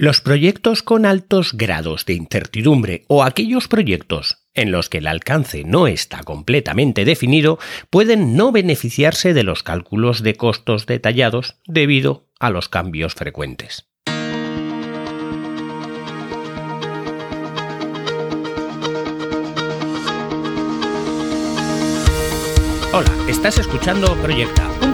Los proyectos con altos grados de incertidumbre o aquellos proyectos en los que el alcance no está completamente definido pueden no beneficiarse de los cálculos de costos detallados debido a los cambios frecuentes. Hola, estás escuchando Proyecta,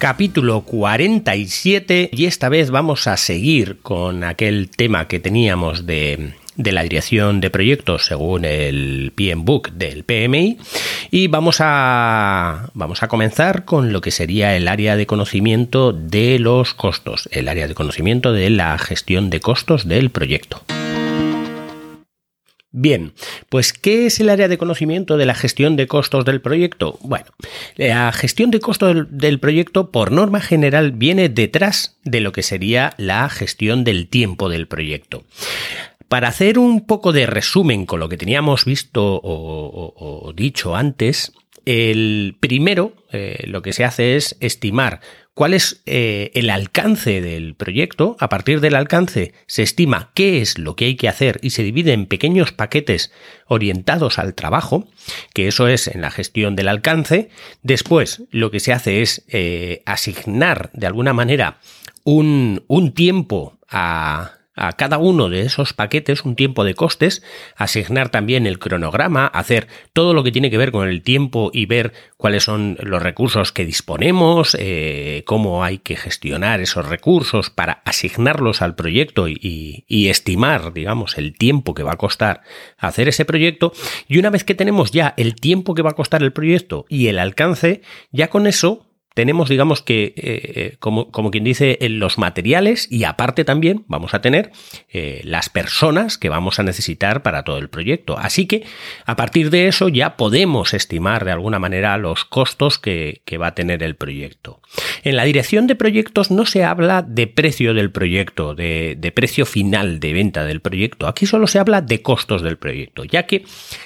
Capítulo 47 y esta vez vamos a seguir con aquel tema que teníamos de, la dirección de proyectos según el PM Book del PMI y vamos a, vamos a comenzar con lo que sería el área de conocimiento de los costos, el área de conocimiento de la gestión de costos del proyecto. Bien, pues ¿qué es el área de conocimiento de la gestión de costos del proyecto? Bueno, la gestión de costos del, proyecto por norma general viene detrás de lo que sería la gestión del tiempo del proyecto. Para hacer un poco de resumen con lo que teníamos visto o, dicho antes, el primero eh, lo que se hace es estimar cuál es eh, el alcance del proyecto. A partir del alcance se estima qué es lo que hay que hacer y se divide en pequeños paquetes orientados al trabajo, que eso es en la gestión del alcance. Después lo que se hace es eh, asignar de alguna manera un, un tiempo a, a cada uno de esos paquetes un tiempo de costes, asignar también el cronograma, hacer todo lo que tiene que ver con el tiempo y ver cuáles son los recursos que disponemos, eh, cómo hay que gestionar esos recursos para asignarlos al proyecto y, y estimar, digamos, el tiempo que va a costar hacer ese proyecto. Y una vez que tenemos ya el tiempo que va a costar el proyecto y el alcance, ya con eso tenemos, digamos que, eh, eh, como, como, quien dice, los materiales y aparte también vamos a tener eh, las personas que vamos a necesitar para todo el proyecto. Así que a partir de eso ya podemos estimar de alguna manera los costos que, va a tener el proyecto. En la dirección de proyectos no se habla de precio del proyecto, de, de precio final de venta del proyecto. Aquí solo se habla de costos del proyecto, ya que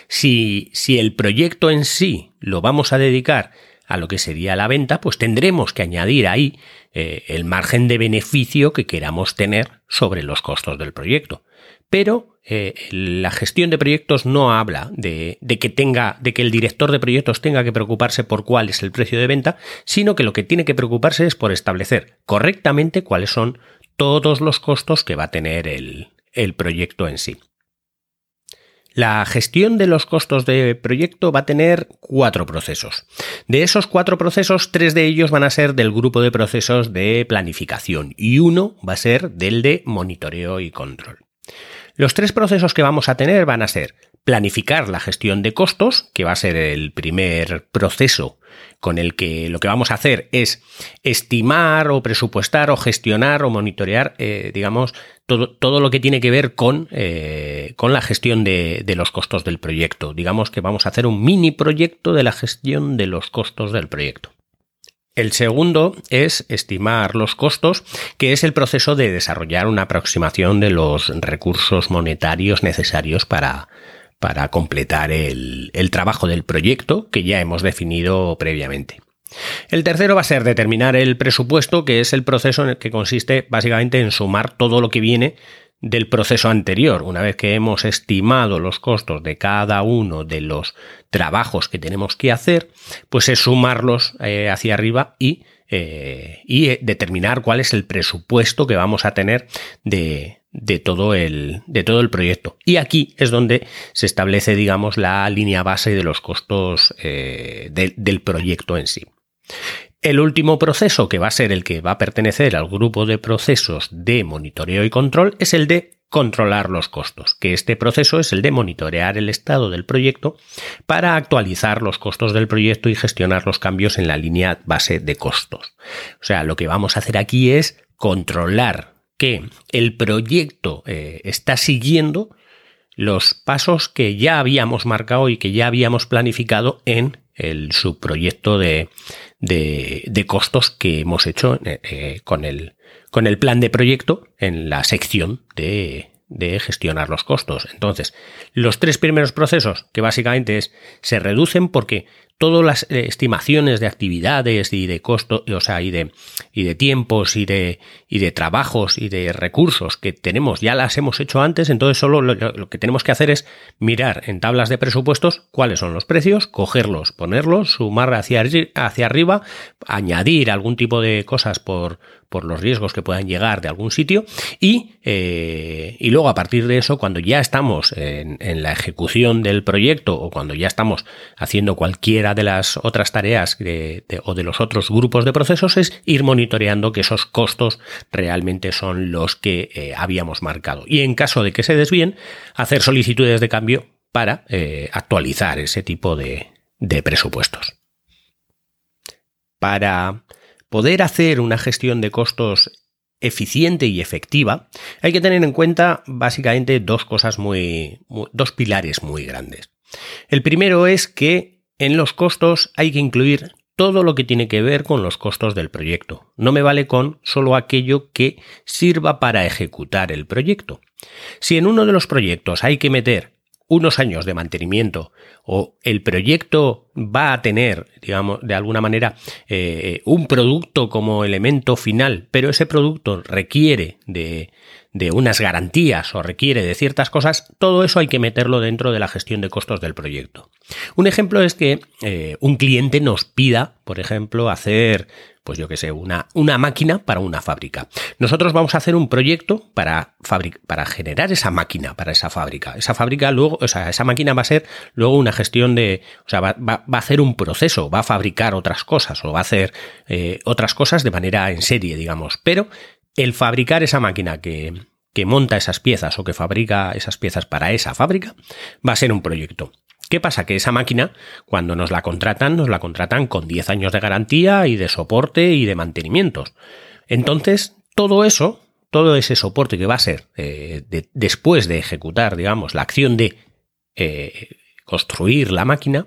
si, si el proyecto en sí lo vamos a dedicar a lo que sería la venta, pues tendremos que añadir ahí eh, el margen de beneficio que queramos tener sobre los costos del proyecto. Pero eh, la gestión de proyectos no habla de, que tenga, de que el director de proyectos tenga que preocuparse por cuál es el precio de venta, sino que lo que tiene que preocuparse es por establecer correctamente cuáles son todos los costos que va a tener el proyecto en sí. La gestión de los costos de proyecto va a tener cuatro procesos. De esos cuatro procesos, tres de ellos van a ser del grupo de procesos de planificación y uno va a ser del de monitoreo y control. Los tres procesos que vamos a tener van a ser planificar la gestión de costos, que va a ser el primer proceso con el que lo que vamos a hacer es estimar o presupuestar o gestionar o monitorear, eh, digamos, todo, todo, lo que tiene que ver con, eh, con la gestión de, de, los costos del proyecto. Digamos que vamos a hacer un mini proyecto de la gestión de los costos del proyecto. El segundo es estimar los costos, que es el proceso de desarrollar una aproximación de los recursos monetarios necesarios para, para completar el, trabajo del proyecto que ya hemos definido previamente. El tercero va a ser determinar el presupuesto, que es el proceso en el que consiste básicamente en sumar todo lo que viene del proceso anterior. Una vez que hemos estimado los costos de cada uno de los trabajos que tenemos que hacer, pues es sumarlos eh, hacia arriba y, eh, y determinar cuál es el presupuesto que vamos a tener de, de todo el, de todo el proyecto. Y aquí es donde se establece, digamos, la línea base de los costos eh, del proyecto en sí. El último proceso, que va a ser el que va a pertenecer al grupo de procesos de monitoreo y control, es el de controlar los costos, que este proceso es el de monitorear el estado del proyecto para actualizar los costos del proyecto y gestionar los cambios en la línea base de costos. O sea, lo que vamos a hacer aquí es controlar el proyecto eh, está siguiendo los pasos que ya habíamos marcado y que ya habíamos planificado en el subproyecto de, de, costos que hemos hecho eh, eh, con, el, con el plan de proyecto en la sección de, de gestionar los costos. Entonces, los tres primeros procesos, que básicamente es, se reducen porque todas las eh, estimaciones de actividades y de costo, o sea, y de, y de tiempos y de, y de trabajos y de recursos que tenemos, ya las hemos hecho antes, entonces solo lo, que tenemos que hacer es mirar en tablas de presupuestos cuáles son los precios, cogerlos, ponerlos, sumar hacia, hacia arriba, añadir algún tipo de cosas por, por los riesgos que puedan llegar de algún sitio y, eh, y luego a partir de eso, cuando ya estamos en, la ejecución del proyecto o cuando ya estamos haciendo cualquiera de las otras tareas o de los otros grupos de procesos, es ir monitoreando que esos costos realmente son los que eh, habíamos marcado. Y en caso de que se desvíen, hacer solicitudes de cambio para eh, actualizar ese tipo de, de presupuestos. Para poder hacer una gestión de costos eficiente y efectiva, hay que tener en cuenta básicamente dos cosas muy, dos pilares muy grandes. El primero es que en los costos hay que incluir todo lo que tiene que ver con los costos del proyecto. No me vale con solo aquello que sirva para ejecutar el proyecto. Si en uno de los proyectos hay que meter unos años de mantenimiento o el proyecto va a tener, digamos, de alguna manera, eh, un producto como elemento final, pero ese producto requiere de, de unas garantías o requiere de ciertas cosas, todo eso hay que meterlo dentro de la gestión de costos del proyecto. Un ejemplo es que eh, un cliente nos pida, por ejemplo, hacer pues yo que sé, una, una máquina para una fábrica. Nosotros vamos a hacer un proyecto para, para generar esa máquina para esa fábrica. Esa fábrica luego, o sea, esa máquina va a ser luego una gestión de, o sea, va, va, a hacer un proceso, va a fabricar otras cosas o va a hacer eh, otras cosas de manera en serie, digamos. Pero el fabricar esa máquina que, monta esas piezas o que fabrica esas piezas para esa fábrica va a ser un proyecto. ¿Qué pasa? Que esa máquina, cuando nos la contratan, nos la contratan con 10 años de garantía y de soporte y de mantenimientos. Entonces, todo eso, todo ese soporte que va a ser eh, después de ejecutar, digamos, la acción de eh, construir la máquina,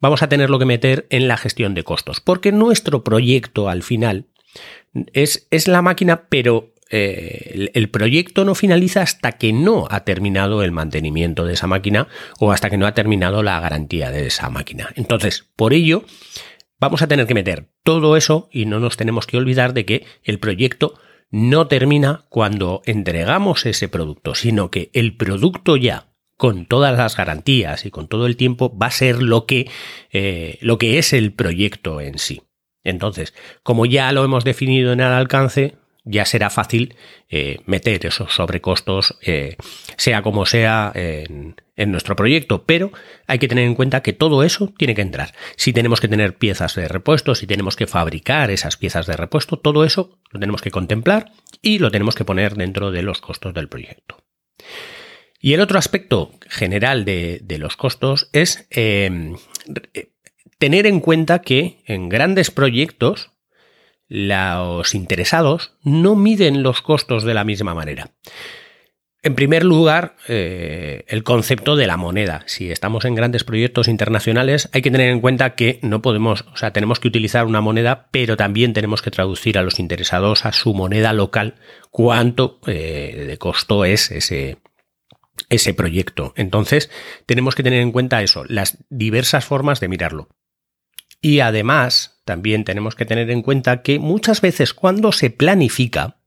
vamos a tenerlo que meter en la gestión de costos. Porque nuestro proyecto al final es, es la máquina, pero eh, el, proyecto no finaliza hasta que no ha terminado el mantenimiento de esa máquina o hasta que no ha terminado la garantía de esa máquina. Entonces, por ello, vamos a tener que meter todo eso y no nos tenemos que olvidar de que el proyecto no termina cuando entregamos ese producto, sino que el producto ya con todas las garantías y con todo el tiempo va a ser lo que, eh, lo que es el proyecto en sí. Entonces, como ya lo hemos definido en el alcance, ya será fácil eh, meter esos sobrecostos, eh, sea como sea, en, nuestro proyecto. Pero hay que tener en cuenta que todo eso tiene que entrar. Si tenemos que tener piezas de repuesto, si tenemos que fabricar esas piezas de repuesto, todo eso lo tenemos que contemplar y lo tenemos que poner dentro de los costos del proyecto. Y el otro aspecto general de, los costos es eh, tener en cuenta que en grandes proyectos los interesados no miden los costos de la misma manera. En primer lugar, eh, el concepto de la moneda. Si estamos en grandes proyectos internacionales, hay que tener en cuenta que no podemos, o sea, tenemos que utilizar una moneda, pero también tenemos que traducir a los interesados a su moneda local cuánto eh, de costo es ese, ese proyecto. Entonces, tenemos que tener en cuenta eso, las diversas formas de mirarlo. Y además, también tenemos que tener en cuenta que muchas veces cuando se planifica,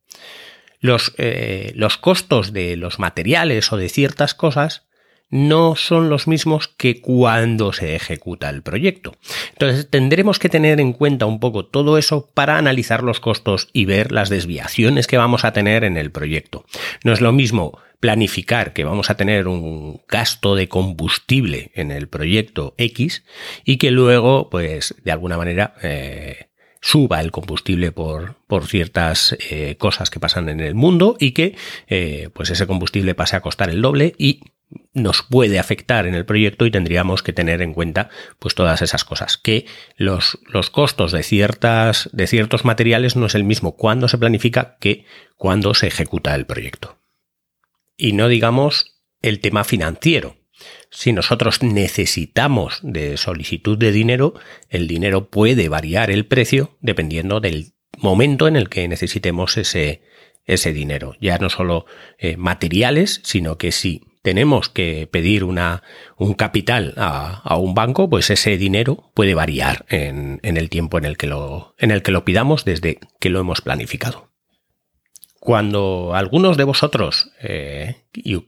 los, eh, los costos de los materiales o de ciertas cosas no son los mismos que cuando se ejecuta el proyecto. Entonces tendremos que tener en cuenta un poco todo eso para analizar los costos y ver las desviaciones que vamos a tener en el proyecto. No es lo mismo planificar que vamos a tener un gasto de combustible en el proyecto X y que luego, pues, de alguna manera, eh, suba el combustible por, por ciertas eh, cosas que pasan en el mundo y que, eh, pues, ese combustible pase a costar el doble y nos puede afectar en el proyecto y tendríamos que tener en cuenta pues todas esas cosas que los, los costos de ciertas de ciertos materiales no es el mismo cuando se planifica que cuando se ejecuta el proyecto. Y no digamos el tema financiero. Si nosotros necesitamos de solicitud de dinero el dinero puede variar el precio dependiendo del momento en el que necesitemos ese ese dinero. Ya no solo eh, materiales sino que si tenemos que pedir una, un capital a, un banco, pues ese dinero puede variar en, el tiempo en el, que lo, en el que lo pidamos desde que lo hemos planificado. Cuando algunos de vosotros, eh,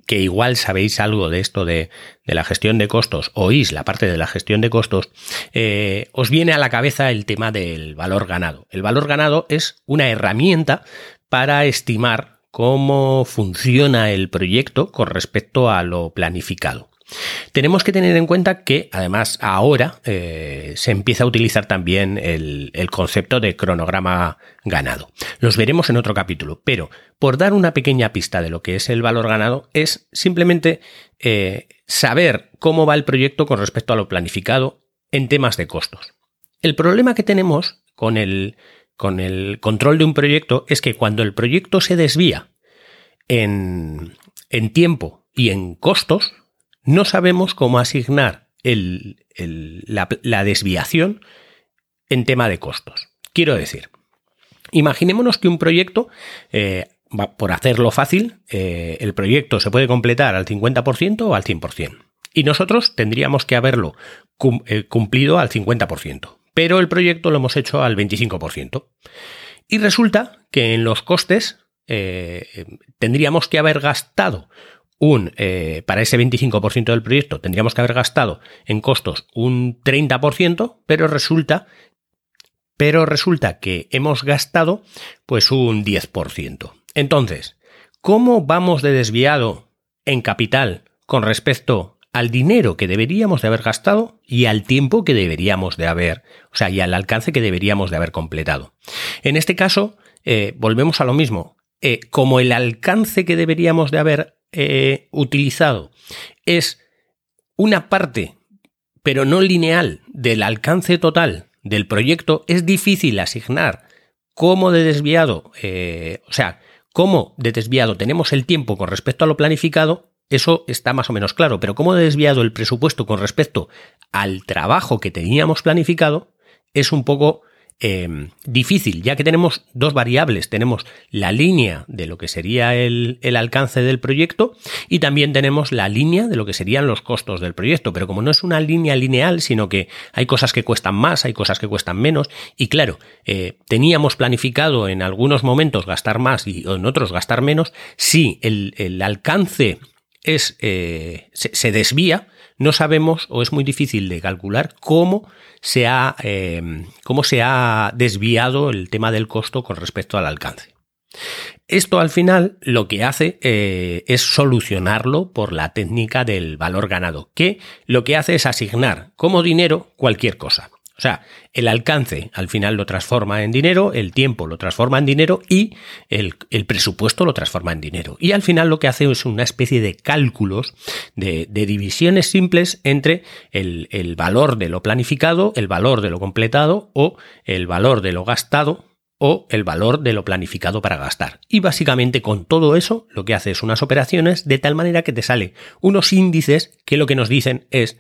que igual sabéis algo de esto de, la gestión de costos, oís la parte de la gestión de costos, eh, os viene a la cabeza el tema del valor ganado. El valor ganado es una herramienta para estimar cómo funciona el proyecto con respecto a lo planificado. Tenemos que tener en cuenta que además ahora eh, se empieza a utilizar también el, concepto de cronograma ganado. Los veremos en otro capítulo, pero por dar una pequeña pista de lo que es el valor ganado es simplemente eh, saber cómo va el proyecto con respecto a lo planificado en temas de costos. El problema que tenemos con el, con el control de un proyecto es que cuando el proyecto se desvía en, tiempo y en costos, no sabemos cómo asignar la, desviación en tema de costos. Quiero decir, imaginémonos que un proyecto, eh, por hacerlo fácil, eh, el proyecto se puede completar al 50% o al 100%. Y nosotros tendríamos que haberlo eh, cumplido al 50% pero el proyecto lo hemos hecho al 25%. Y resulta que en los costes eh, tendríamos que haber gastado un, eh, para ese 25% del proyecto, tendríamos que haber gastado en costos un 30%, pero resulta, pero resulta que hemos gastado pues un 10%. Entonces, ¿cómo vamos de desviado en capital con respecto al dinero que deberíamos de haber gastado y al tiempo que deberíamos de haber, o sea, y al alcance que deberíamos de haber completado. En este caso, eh, volvemos a lo mismo. Eh, como el alcance que deberíamos de haber eh, utilizado es una parte, pero no lineal, del alcance total del proyecto, es difícil asignar cómo de desviado, o sea, cómo de desviado tenemos el tiempo con respecto a lo planificado eso está más o menos claro, pero cómo he desviado el presupuesto con respecto al trabajo que teníamos planificado es un poco em, difícil, ya que tenemos dos variables. Tenemos la línea de lo que sería el, alcance del proyecto y también tenemos la línea de lo que serían los costos del proyecto. Pero como no es una línea lineal, sino que hay cosas que cuestan más, hay cosas que cuestan menos, y claro, eh, teníamos planificado en algunos momentos gastar más y en otros gastar menos, si el alcance es, eh, se, desvía, no sabemos o es muy difícil de calcular cómo se, ha, eh, cómo se ha desviado el tema del costo con respecto al alcance. Esto al final lo que hace eh, es solucionarlo por la técnica del valor ganado, que lo que hace es asignar como dinero cualquier cosa. O sea, el alcance al final lo transforma en dinero, el tiempo lo transforma en dinero y el, presupuesto lo transforma en dinero. Y al final lo que hace es una especie de cálculos, de, divisiones simples entre el, el valor de lo planificado, el valor de lo completado o el valor de lo gastado o el valor de lo planificado para gastar. Y básicamente con todo eso lo que hace es unas operaciones de tal manera que te sale unos índices que lo que nos dicen es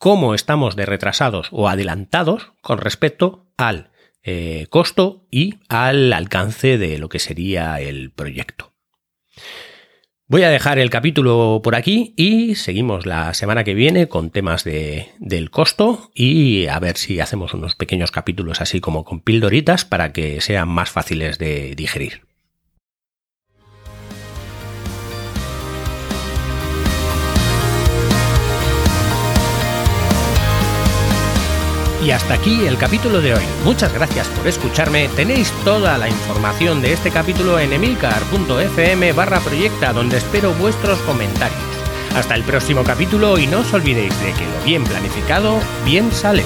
cómo estamos de retrasados o adelantados con respecto al eh, costo y al alcance de lo que sería el proyecto. Voy a dejar el capítulo por aquí y seguimos la semana que viene con temas de, del costo y a ver si hacemos unos pequeños capítulos así como con pildoritas para que sean más fáciles de digerir. Y hasta aquí el capítulo de hoy. Muchas gracias por escucharme. Tenéis toda la información de este capítulo en emilcar.fm barra proyecta donde espero vuestros comentarios. Hasta el próximo capítulo y no os olvidéis de que lo bien planificado bien sale.